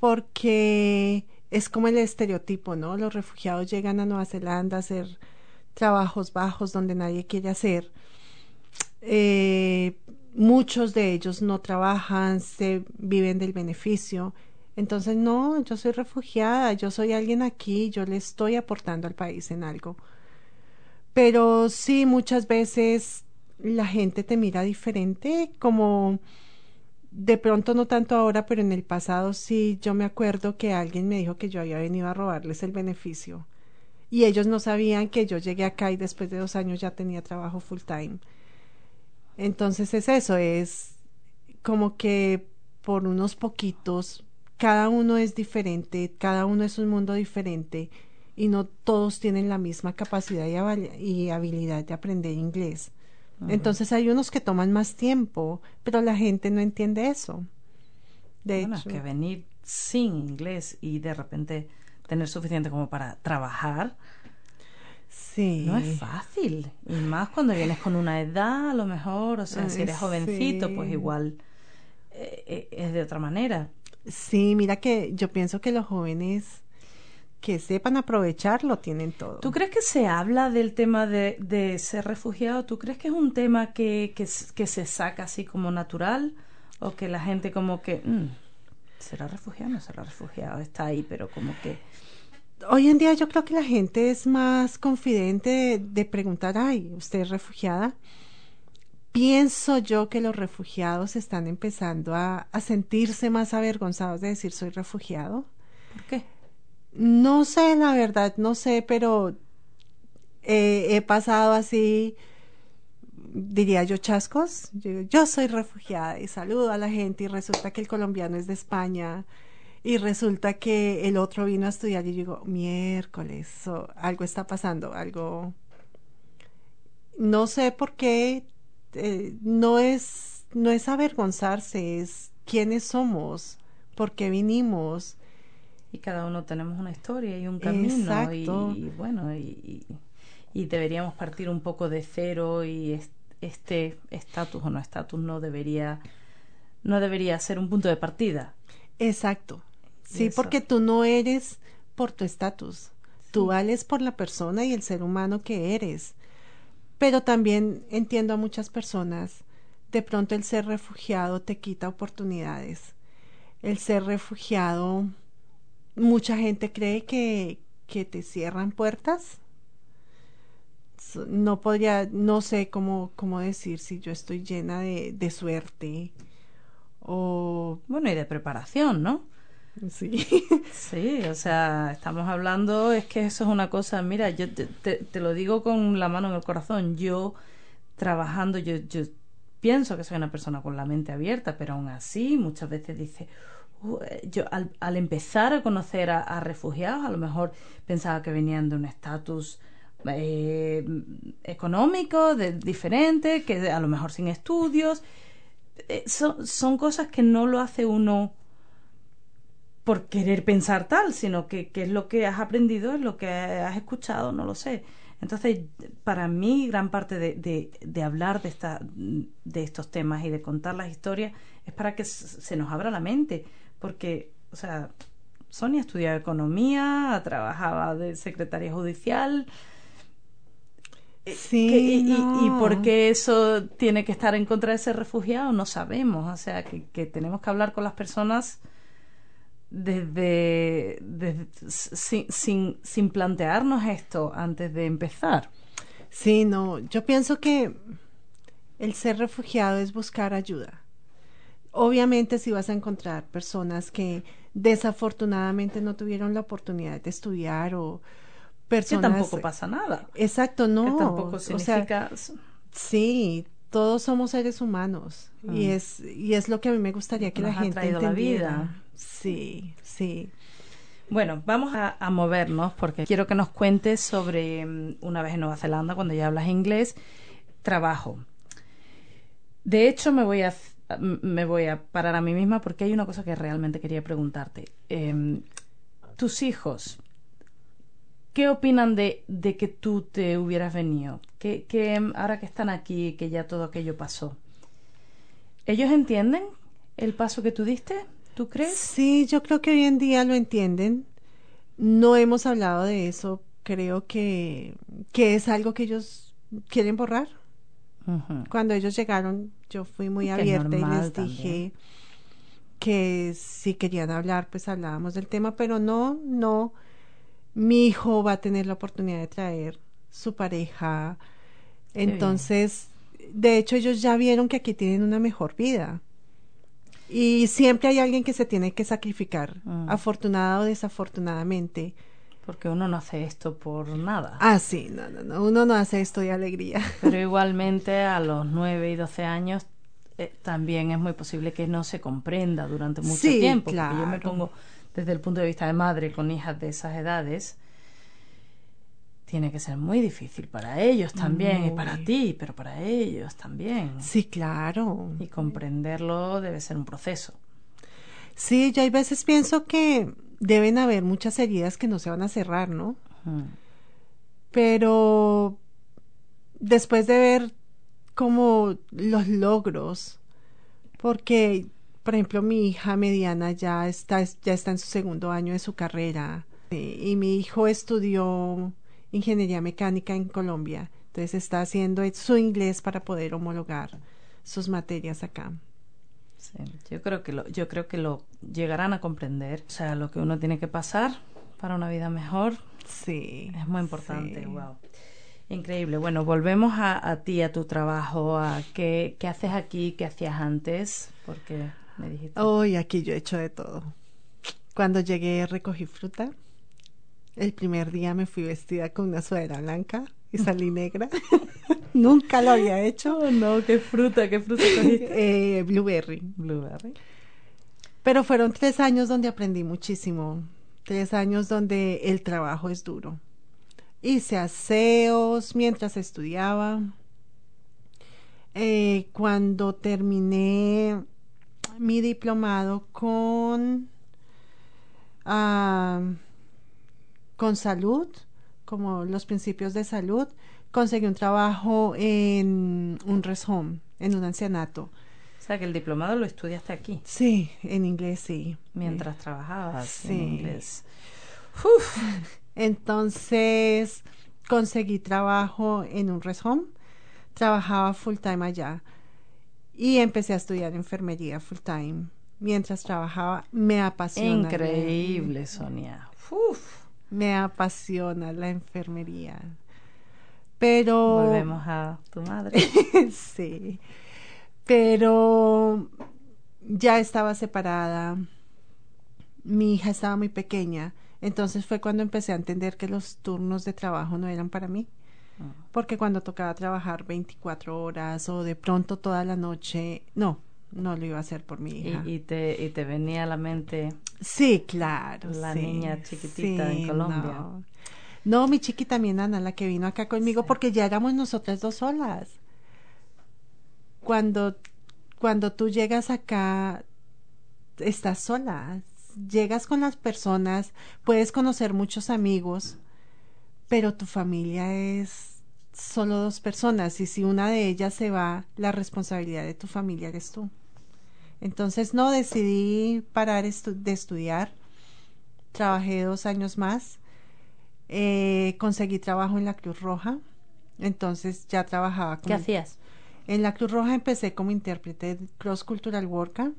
porque es como el estereotipo, ¿no? Los refugiados llegan a Nueva Zelanda a ser trabajos bajos donde nadie quiere hacer. Eh, muchos de ellos no trabajan, se viven del beneficio. Entonces, no, yo soy refugiada, yo soy alguien aquí, yo le estoy aportando al país en algo. Pero sí, muchas veces la gente te mira diferente, como de pronto no tanto ahora, pero en el pasado sí, yo me acuerdo que alguien me dijo que yo había venido a robarles el beneficio. Y ellos no sabían que yo llegué acá y después de dos años ya tenía trabajo full time. Entonces es eso, es como que por unos poquitos, cada uno es diferente, cada uno es un mundo diferente y no todos tienen la misma capacidad y, habilidad de aprender inglés. Entonces hay unos que toman más tiempo, pero la gente no entiende eso. De hecho, que venir sin inglés y de repente tener suficiente como para trabajar, Sí. No es fácil. Y más cuando vienes con una edad, a lo mejor, o sea, si eres jovencito, pues igual eh, eh, es de otra manera. Sí, mira que yo pienso que los jóvenes que sepan aprovecharlo tienen todo. ¿Tú crees que se habla del tema de, de ser refugiado? ¿Tú crees que es un tema que, que, que, se saca así como natural? ¿O que la gente como que... Mm, ¿Será refugiado? No será refugiado. Está ahí, pero como que hoy en día yo creo que la gente es más confidente de, preguntar, ay, ¿usted es refugiada? Pienso yo que los refugiados están empezando a, sentirse más avergonzados de decir soy refugiado. ¿Por qué? No sé, la verdad, no sé, pero he pasado así, diría yo, chascos. yo soy refugiada y saludo a la gente y resulta que el colombiano es de España y resulta que el otro vino a estudiar y yo digo, miércoles, algo está pasando, algo... No sé por qué, eh, no, es, no es avergonzarse, es quiénes somos, por qué vinimos. Y cada uno tenemos una historia y un camino. Y, bueno, y, y, deberíamos partir un poco de cero y este estatus o no estatus no debería, no debería ser un punto de partida. Exacto. Sí, porque tú no eres por tu estatus, tú vales por la persona y el ser humano que eres. Pero también entiendo a muchas personas, de pronto el ser refugiado te quita oportunidades. El ser refugiado, mucha gente cree que, que te cierran puertas. No podría, no sé cómo, cómo decir si yo estoy llena de, de suerte o... Bueno, y de preparación, ¿no? Sí. Sí, o sea, estamos hablando, es que eso es una cosa, mira, yo te, te, lo digo con la mano en el corazón, yo trabajando, yo, yo pienso que soy una persona con la mente abierta, pero aún así muchas veces dice, yo al, al, empezar a conocer a, refugiados, a lo mejor pensaba que venían de un estatus eh, económico de, diferente, que a lo mejor sin estudios. Eh, son, son cosas que no lo hace uno por querer pensar tal, sino que, es lo que has aprendido, es lo que has escuchado, no lo sé. Entonces, para mí, gran parte de, de, hablar de, esta, de estos temas y de contar las historias es para que se nos abra la mente, porque, o sea, Sonia estudiaba economía, trabajaba de secretaria judicial. Eh, sí, y, y, por qué eso tiene que estar en contra de ese refugiado? No sabemos. O sea, que, que tenemos que hablar con las personas desde, sin, sin, sin, plantearnos esto antes de empezar. Sí, no, yo pienso que el ser refugiado es buscar ayuda. Obviamente si vas a encontrar personas que desafortunadamente no tuvieron la oportunidad de estudiar o personas... Que tampoco pasa nada. Exacto, no. Que tampoco significa... sí, todos somos seres humanos y mm. es y es lo que a mí me gustaría que la gente entendiera. La vida. Sí, sí. Bueno, vamos a, movernos porque quiero que nos cuentes sobre mm, una vez en Nueva Zelanda, cuando ya hablas inglés, trabajo. De hecho, me voy a me voy a parar a mí misma porque hay una cosa que realmente quería preguntarte. Em, tus hijos, ¿qué opinan de, de, que tú te hubieras venido? Que, que ahora que están aquí, que ya todo aquello pasó, ¿ellos entienden el paso que tú diste? ¿Tú crees? Sí, yo creo que hoy en día lo entienden. No hemos hablado de eso creo que, que es algo que ellos quieren borrar. Cuando ellos llegaron, yo fui muy abierta y les también. dije que si querían hablar, pues hablábamos del tema, pero no, no. Mi hijo va a tener la oportunidad de traer su pareja. Entonces, de hecho, ellos ya vieron que aquí tienen una mejor vida. Y siempre hay alguien que se tiene que sacrificar, Mm. afortunada o desafortunadamente. Porque uno no hace esto por nada. Ah, sí, no, no, no, uno no hace esto de alegría. Pero igualmente a los 9 y 12 años eh, también es muy posible que no se comprenda durante mucho Sí, tiempo. porque Yo me claro. pongo desde el punto de vista de madre con hijas de esas edades. Tiene que ser muy difícil para ellos también y para ti, pero para ellos también. Sí, claro. Y comprenderlo debe ser un proceso. Sí, yo hay veces pienso que deben haber muchas heridas que no se van a cerrar, ¿no? Pero después de ver como los logros, porque, por ejemplo, mi hija mediana ya está, ya está en su segundo año de su carrera y, y mi hijo estudió ingeniería mecánica en Colombia, entonces está haciendo su inglés para poder homologar sus materias acá. Sí, yo creo que lo, yo creo que lo llegarán a comprender. O sea, lo que uno tiene que pasar para una vida mejor Sí. es muy importante. sí. Wow. Increíble. Bueno, volvemos a, a ti, a tu trabajo, a qué, qué haces aquí, qué hacías antes, porque me dijiste. Hoy aquí yo he hecho de todo. Cuando llegué recogí fruta. El primer día me fui vestida con una sudadera blanca y salí negra. Nunca lo había hecho. Oh, no, qué fruta, qué fruta cogiste. Eh, blueberry. Blueberry. Pero fueron tres años donde aprendí muchísimo. Tres años donde el trabajo es duro. Hice aseos mientras estudiaba. Eh, cuando terminé mi diplomado con, ah, con salud, como los principios de salud, conseguí un trabajo en un rest home, en un ancianato. O sea, que el diplomado lo estudiaste aquí, Sí, en inglés sí. mientras trabajabas Sí. en inglés. Entonces conseguí trabajo en un rest home, trabajaba full time allá y empecé a estudiar enfermería full time. Mientras trabajaba, me apasiona. la- Increíble, Sonia. Uf. Me apasiona la enfermería. Pero. Volvemos a tu madre. sí. Pero ya estaba separada. Mi hija estaba muy pequeña. Entonces fue cuando empecé a entender que los turnos de trabajo no eran para mí. Porque cuando tocaba trabajar 24 horas o de pronto toda la noche, no, no lo iba a hacer por mi hija. Y, y te, y te venía a la mente Sí, claro. La sí, niña chiquitita en Colombia. No. No, mi chiquita, mi nana, la que vino acá conmigo, porque ya éramos nosotras dos solas. Cuando, cuando tú llegas acá, estás sola. Llegas con las personas, puedes conocer muchos amigos, pero tu familia es solo dos personas y si una de ellas se va, la responsabilidad de tu familia eres tú. Entonces no decidí parar estu- de estudiar. Trabajé dos años más. Eh, conseguí trabajo en la Cruz Roja. Entonces ya trabajaba como ¿Qué hacías? en la Cruz Roja empecé como intérprete de Cross Cultural Worker.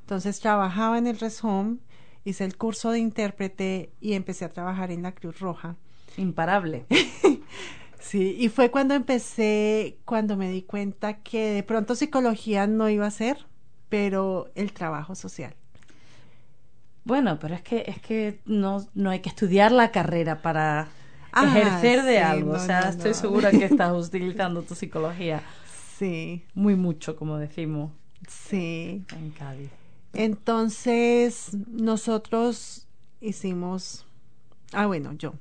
Entonces trabajaba en el Res Home, hice el curso de intérprete y empecé a trabajar en la Cruz Roja. Imparable. Sí, y fue cuando empecé, cuando me di cuenta que de pronto psicología no iba a ser, pero el trabajo social. Bueno, pero es que es que no, no hay que estudiar la carrera para Ah, ejercer de sí, algo. no, o sea, no, estoy no. segura que estás utilizando tu psicología Sí, muy mucho, como decimos sí. en Cádiz. Entonces, nosotros hicimos, ah, bueno, yo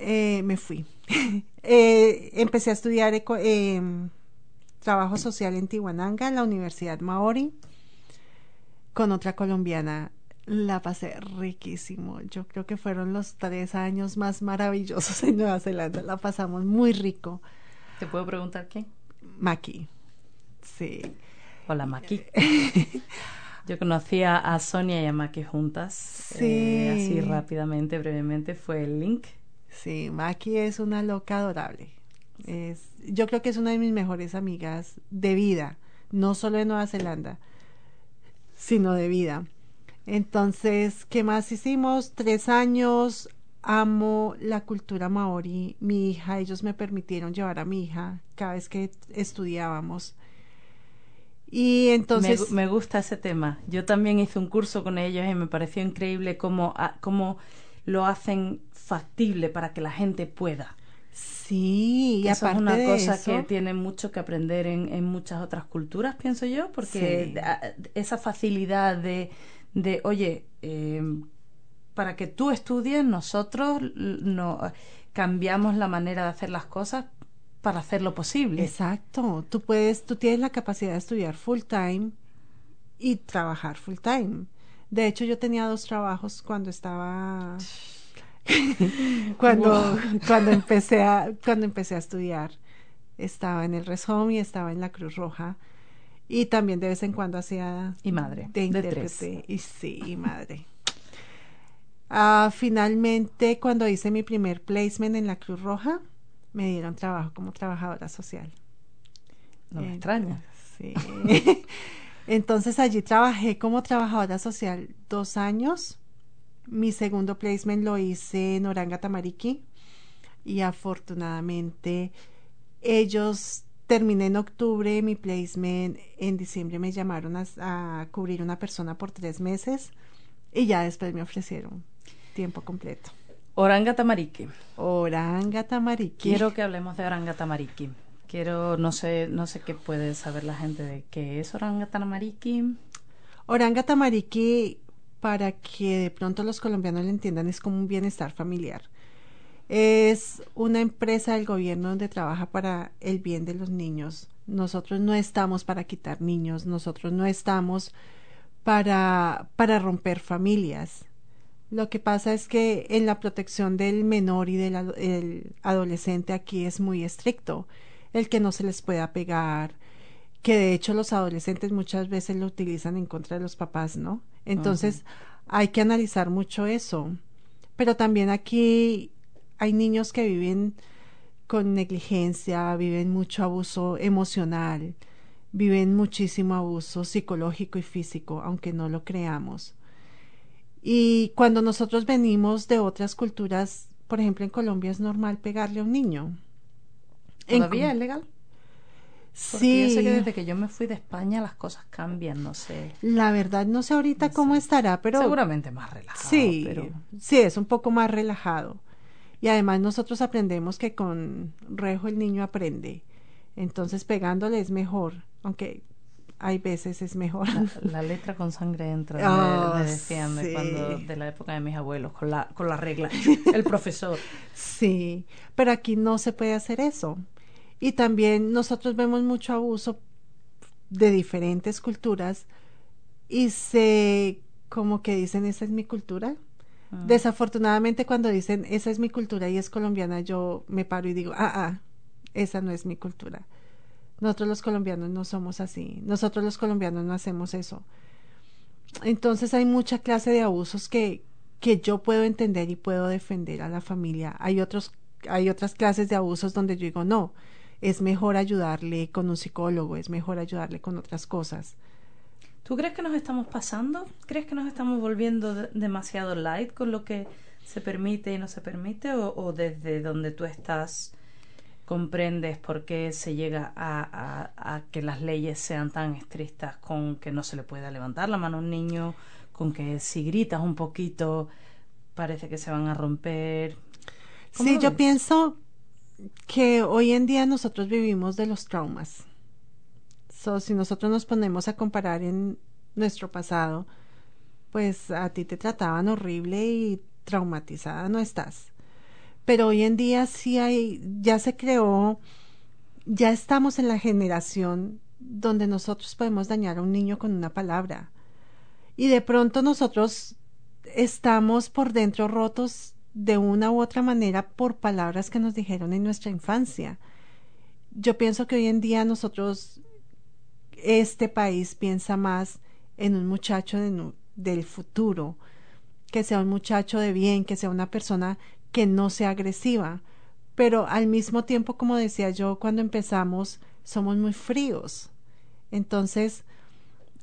Eh, me fui. Eh, empecé a estudiar eco- em, trabajo social en Tihuananga, en la Universidad Maori, con otra colombiana. La pasé riquísimo. Yo creo que fueron los tres años más maravillosos en Nueva Zelanda. La pasamos muy rico. ¿Te puedo preguntar quién? Maki. Sí. Hola, Maki. Yo conocía a Sonia y a Maki juntas. Sí. eh, así rápidamente, brevemente, fue el link. Sí, Maki es una loca adorable. Es, yo creo que es una de mis mejores amigas de vida, no solo de Nueva Zelanda, sino de vida. Entonces, ¿qué más hicimos? Tres años, amo la cultura maori. Mi hija, ellos me permitieron llevar a mi hija cada vez que estudiábamos. Y entonces... Me, me gusta ese tema. Yo también hice un curso con ellos y me pareció increíble cómo, a- cómo lo hacen factible para que la gente pueda. Sí, y eso es aparte una de cosa eso, que tiene mucho que aprender en, en muchas otras culturas, pienso yo, porque Sí. a- esa facilidad de, de oye, eh, para que tú estudies, nosotros no cambiamos la manera de hacer las cosas para hacerlo posible. Exacto, tú puedes, tú tienes la capacidad de estudiar full time y trabajar full time. De hecho, yo tenía dos trabajos cuando estaba cuando cuando empecé a cuando empecé a estudiar. Estaba en el Resom y estaba en la Cruz Roja y también de vez en cuando hacía Y madre, de de intérprete y sí, y madre. Ah, finalmente, cuando hice mi primer placement en la Cruz Roja, me dieron trabajo como trabajadora social. No me extraña. Sí. Entonces allí trabajé como trabajadora social dos años. Mi segundo placement lo hice en Oranga Tamariki y afortunadamente ellos terminé en octubre mi placement. En diciembre me llamaron a, a cubrir una persona por tres meses y ya después me ofrecieron tiempo completo. Oranga Tamariki. Oranga Tamariki. Quiero que hablemos de Oranga Tamariki. Quiero, no sé, no sé qué puede saber la gente de qué es Oranga Tamariki. Oranga Tamariki, para que de pronto los colombianos lo entiendan, es como un bienestar familiar. Es una empresa del gobierno donde trabaja para el bien de los niños. Nosotros no estamos para quitar niños, nosotros no estamos para, para romper familias. Lo que pasa es que en la protección del menor y del ado- el adolescente aquí es muy estricto. El que no se les pueda pegar, que de hecho los adolescentes muchas veces lo utilizan en contra de los papás, ¿no? Entonces hay que analizar mucho eso. Pero también aquí hay niños que viven con negligencia, viven mucho abuso emocional, viven muchísimo abuso psicológico y físico, aunque no lo creamos. Y cuando nosotros venimos de otras culturas, por ejemplo en Colombia es normal pegarle a un niño. En ¿Todavía Co- es legal? Porque Sí. yo sé que desde que yo me fui de España las cosas cambian, no sé. La verdad no sé ahorita No cómo sé. estará, pero Seguramente más relajado. sí, pero sí es un poco más relajado. Y además nosotros aprendemos que con rejo el niño aprende. Entonces pegándole es mejor, aunque hay veces es mejor. la letra con sangre entra, Ah, me, me decían de sí. cuando de la época de mis abuelos con la con la regla, el profesor. Sí, pero aquí no se puede hacer eso. Y también nosotros vemos mucho abuso de diferentes culturas y se como que dicen esa es mi cultura. Ah. Desafortunadamente cuando dicen esa es mi cultura y es colombiana, yo me paro y digo, ah, ah, esa no es mi cultura. Nosotros los colombianos no somos así. Nosotros los colombianos no hacemos eso. Entonces hay mucha clase de abusos que, que yo puedo entender y puedo defender a la familia. Hay otros, hay otras clases de abusos donde yo digo, no, es mejor ayudarle con un psicólogo, es mejor ayudarle con otras cosas. ¿Tú crees que nos estamos pasando? ¿Crees que nos estamos volviendo de- demasiado light con lo que se permite y no se permite? ¿O, o desde donde tú estás comprendes por qué se llega a, a- a que las leyes sean tan estrictas con que no se le pueda levantar la mano a un niño, con que si gritas un poquito parece que se van a romper? ¿Cómo Sí, yo pienso que hoy en día nosotros vivimos de los traumas. So, si nosotros nos ponemos a comparar en nuestro pasado, pues a ti te trataban horrible y traumatizada no estás. Pero hoy en día sí hay, ya se creó, ya estamos en la generación donde nosotros podemos dañar a un niño con una palabra. Y de pronto nosotros estamos por dentro rotos de una u otra manera por palabras que nos dijeron en nuestra infancia. Yo pienso que hoy en día nosotros, este país piensa más en un muchacho del futuro, que sea un muchacho de bien, que sea una persona que no sea agresiva. Pero al mismo tiempo, como decía yo, cuando empezamos, somos muy fríos. Entonces,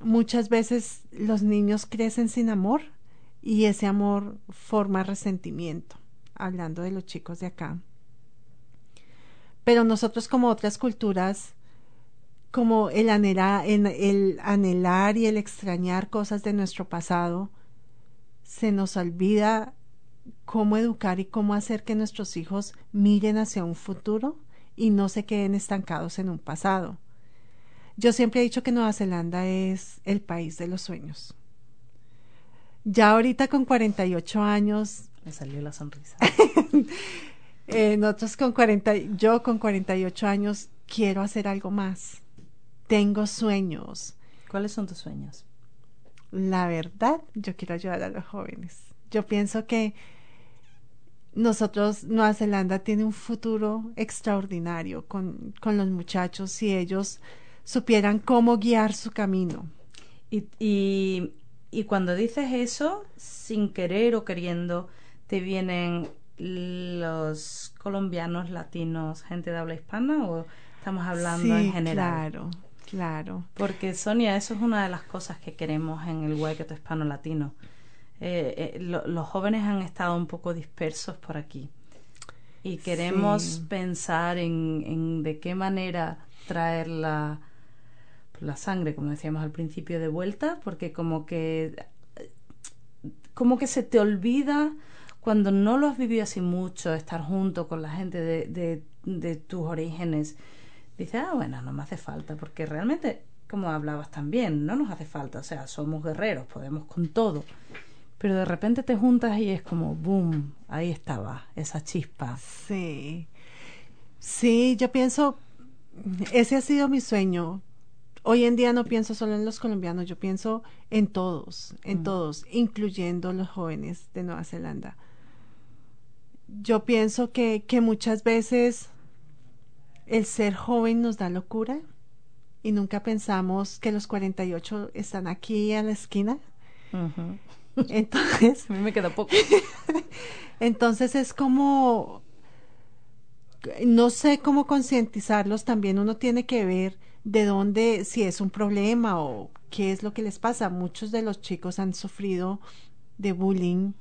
muchas veces los niños crecen sin amor y ese amor forma resentimiento, hablando de los chicos de acá. Pero nosotros como otras culturas, como el, anhela- en- el anhelar y el extrañar cosas de nuestro pasado, se nos olvida cómo educar y cómo hacer que nuestros hijos miren hacia un futuro y no se queden estancados en un pasado. Yo siempre he dicho que Nueva Zelanda es el país de los sueños. Ya ahorita con 48 años, Me salió la sonrisa. eh, nosotros con 40, yo con 48 años quiero hacer algo más. Tengo sueños. ¿Cuáles son tus sueños? La verdad, yo quiero ayudar a los jóvenes. Yo pienso que nosotros, Nueva Zelanda tiene un futuro extraordinario con, con los muchachos si ellos supieran cómo guiar su camino. Y, y, y cuando dices eso, sin querer o queriendo, te vienen los colombianos, latinos, gente de habla hispana o estamos hablando sí, en general? claro, claro. Porque Sonia, eso es una de las cosas que queremos en el Guayqueto Hispano Latino. Eh, eh, lo- los jóvenes han estado un poco dispersos por aquí y queremos Sí. pensar en, en de qué manera traer la, la sangre, como decíamos al principio, de vuelta, porque como que como que se te olvida cuando no lo has vivido así mucho, estar junto con la gente de, de, tus orígenes. Dices, ah, bueno, no me hace falta, porque realmente, como hablabas también, no nos hace falta, o sea, somos guerreros, podemos con todo. Pero de repente te juntas y es como, boom, ahí estaba, esa chispa. Sí. Sí, yo pienso, ese ha sido mi sueño. Hoy en día no pienso solo en los colombianos, yo pienso en todos, en Mm. todos, incluyendo los jóvenes de Nueva Zelanda. Yo pienso que, que muchas veces el ser joven nos da locura y nunca pensamos que los 48 están aquí a la esquina. Entonces, A mí me queda poco. entonces es como, no sé cómo concientizarlos también. Uno tiene que ver de dónde, si es un problema o qué es lo que les pasa. Muchos de los chicos han sufrido de bullying.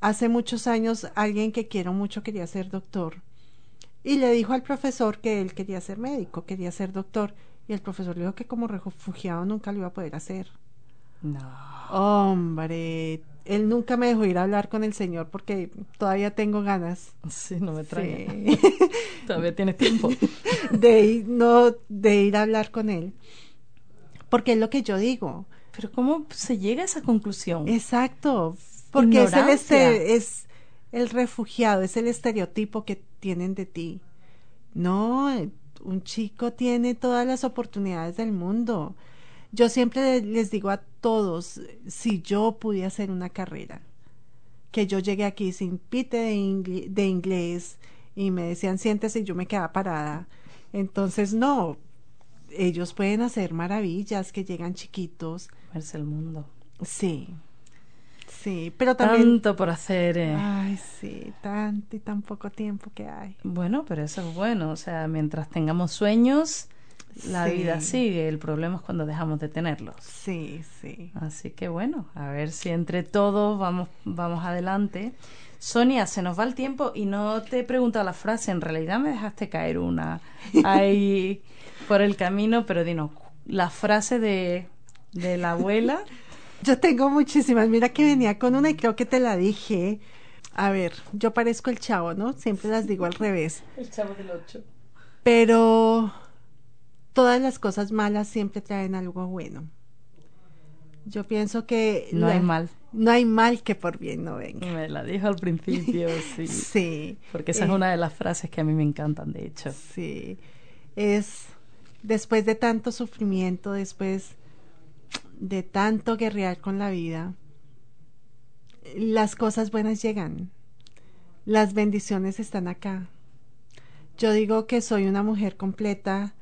Hace muchos años alguien que quiero mucho quería ser doctor y le dijo al profesor que él quería ser médico, quería ser doctor y el profesor le dijo que como refugiado nunca lo iba a poder hacer. No. Hombre, él nunca me dejó ir a hablar con el Señor porque todavía tengo ganas. Sí, no me trae. Sí. Todavía tienes tiempo. de ir, no, de ir a hablar con él. Porque es lo que yo digo. Pero ¿cómo se llega a esa conclusión? Exacto. Porque es el, este- es el refugiado, es el estereotipo que tienen de ti. No, un chico tiene todas las oportunidades del mundo. Yo siempre les digo a todos, si yo pude hacer una carrera, que yo llegué aquí sin pite de, ingl- de inglés y me decían siéntese y yo me quedaba parada. Entonces, no, ellos pueden hacer maravillas que llegan chiquitos. Verse el mundo. Sí, sí, pero también... Tanto por hacer. eh. Ay, sí, tanto y tan poco tiempo que hay. Bueno, pero eso es bueno. O sea, mientras tengamos sueños, la Sí. vida sigue. El problema es cuando dejamos de tenerlos. Sí, sí. Así que bueno, a ver si entre todos vamos, vamos adelante. Sonia, se nos va el tiempo y no te he preguntado la frase. En realidad me dejaste caer una ahí por el camino, pero dinos, la frase de, de la abuela. Yo tengo muchísimas. Mira que venía con una y creo que te la dije. A ver, yo parezco el chavo, ¿no? Siempre las digo al revés. El chavo del ocho. Pero todas las cosas malas siempre traen algo bueno. Yo pienso que No la- hay mal. No hay mal que por bien no venga. Me la dijo al principio, sí. Sí. Porque esa es Eh, una de las frases que a mí me encantan, de hecho. Sí. Es después de tanto sufrimiento, después de tanto guerrear con la vida, las cosas buenas llegan. Las bendiciones están acá. Yo digo que soy una mujer completa,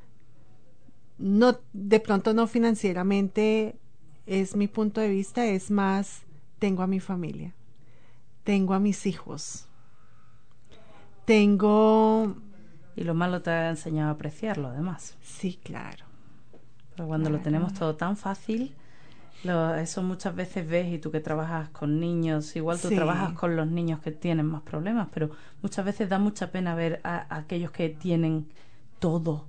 no de pronto no financieramente es mi punto de vista, es más, tengo a mi familia, tengo a mis hijos, tengo... Y lo malo te ha enseñado a apreciarlo, además. Sí, claro. Pero cuando lo tenemos todo tan fácil, lo- eso muchas veces ves y tú que trabajas con niños, igual tú Sí. trabajas con los niños que tienen más problemas, pero muchas veces da mucha pena ver a, a aquellos que tienen todo.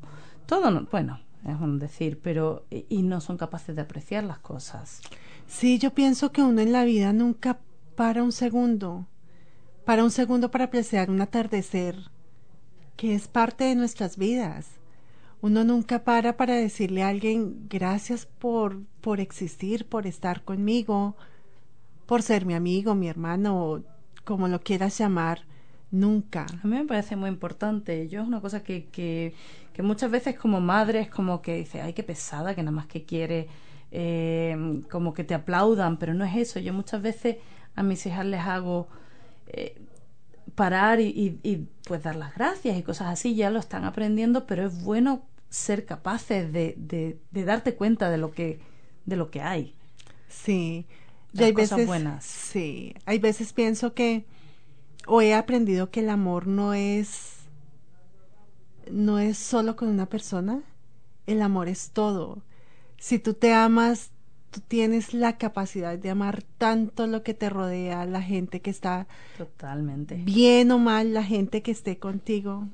Todo, no- bueno, es un decir, pero y, no son capaces de apreciar las cosas. Sí, yo pienso que uno en la vida nunca para un segundo, para un segundo para apreciar un atardecer que es parte de nuestras vidas. Uno nunca para para decirle a alguien gracias por, por existir, por estar conmigo, por ser mi amigo, mi hermano, como lo quieras llamar. Nunca. A mí me parece muy importante. Yo es una cosa que, que, que muchas veces como madre es como que dice, ay, qué pesada, que nada más que quiere eh, como que te aplaudan, pero no es eso. Yo muchas veces a mis hijas les hago eh, parar y, y, y, pues dar las gracias y cosas así, ya lo están aprendiendo, pero es bueno ser capaces de, de, de darte cuenta de lo que, de lo que hay. Sí. Y hay cosas veces, buenas. Sí. Hay veces pienso que o he aprendido que el amor no es no es solo con una persona, el amor es todo. Si tú te amas, tú tienes la capacidad de amar tanto lo que te rodea, la gente que está Totalmente. bien o mal, la gente que esté contigo.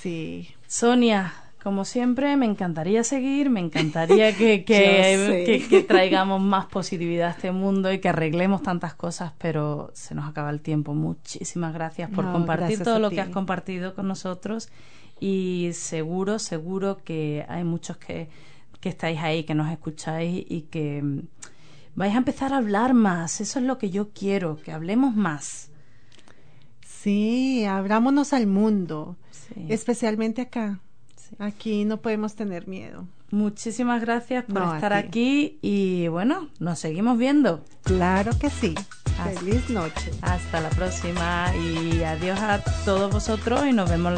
Sí. Sonia, como siempre, me encantaría seguir, me encantaría que, que, sé. que- que traigamos más positividad a este mundo y que arreglemos tantas cosas, pero se nos acaba el tiempo. Muchísimas gracias por No, compartir gracias todo lo que has compartido con nosotros y seguro, seguro que hay muchos que, que estáis ahí, que nos escucháis y que mm, vais a empezar a hablar más. Eso es lo que yo quiero, que hablemos más. Sí, abrámonos al mundo, Sí. especialmente acá. Sí. Aquí no podemos tener miedo. Muchísimas gracias por No, estar aquí y bueno, nos seguimos viendo. Claro que sí. Hasta- Feliz noche. Hasta la próxima y adiós a todos vosotros y nos vemos,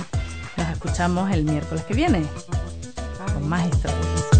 nos escuchamos el miércoles que viene con más historias.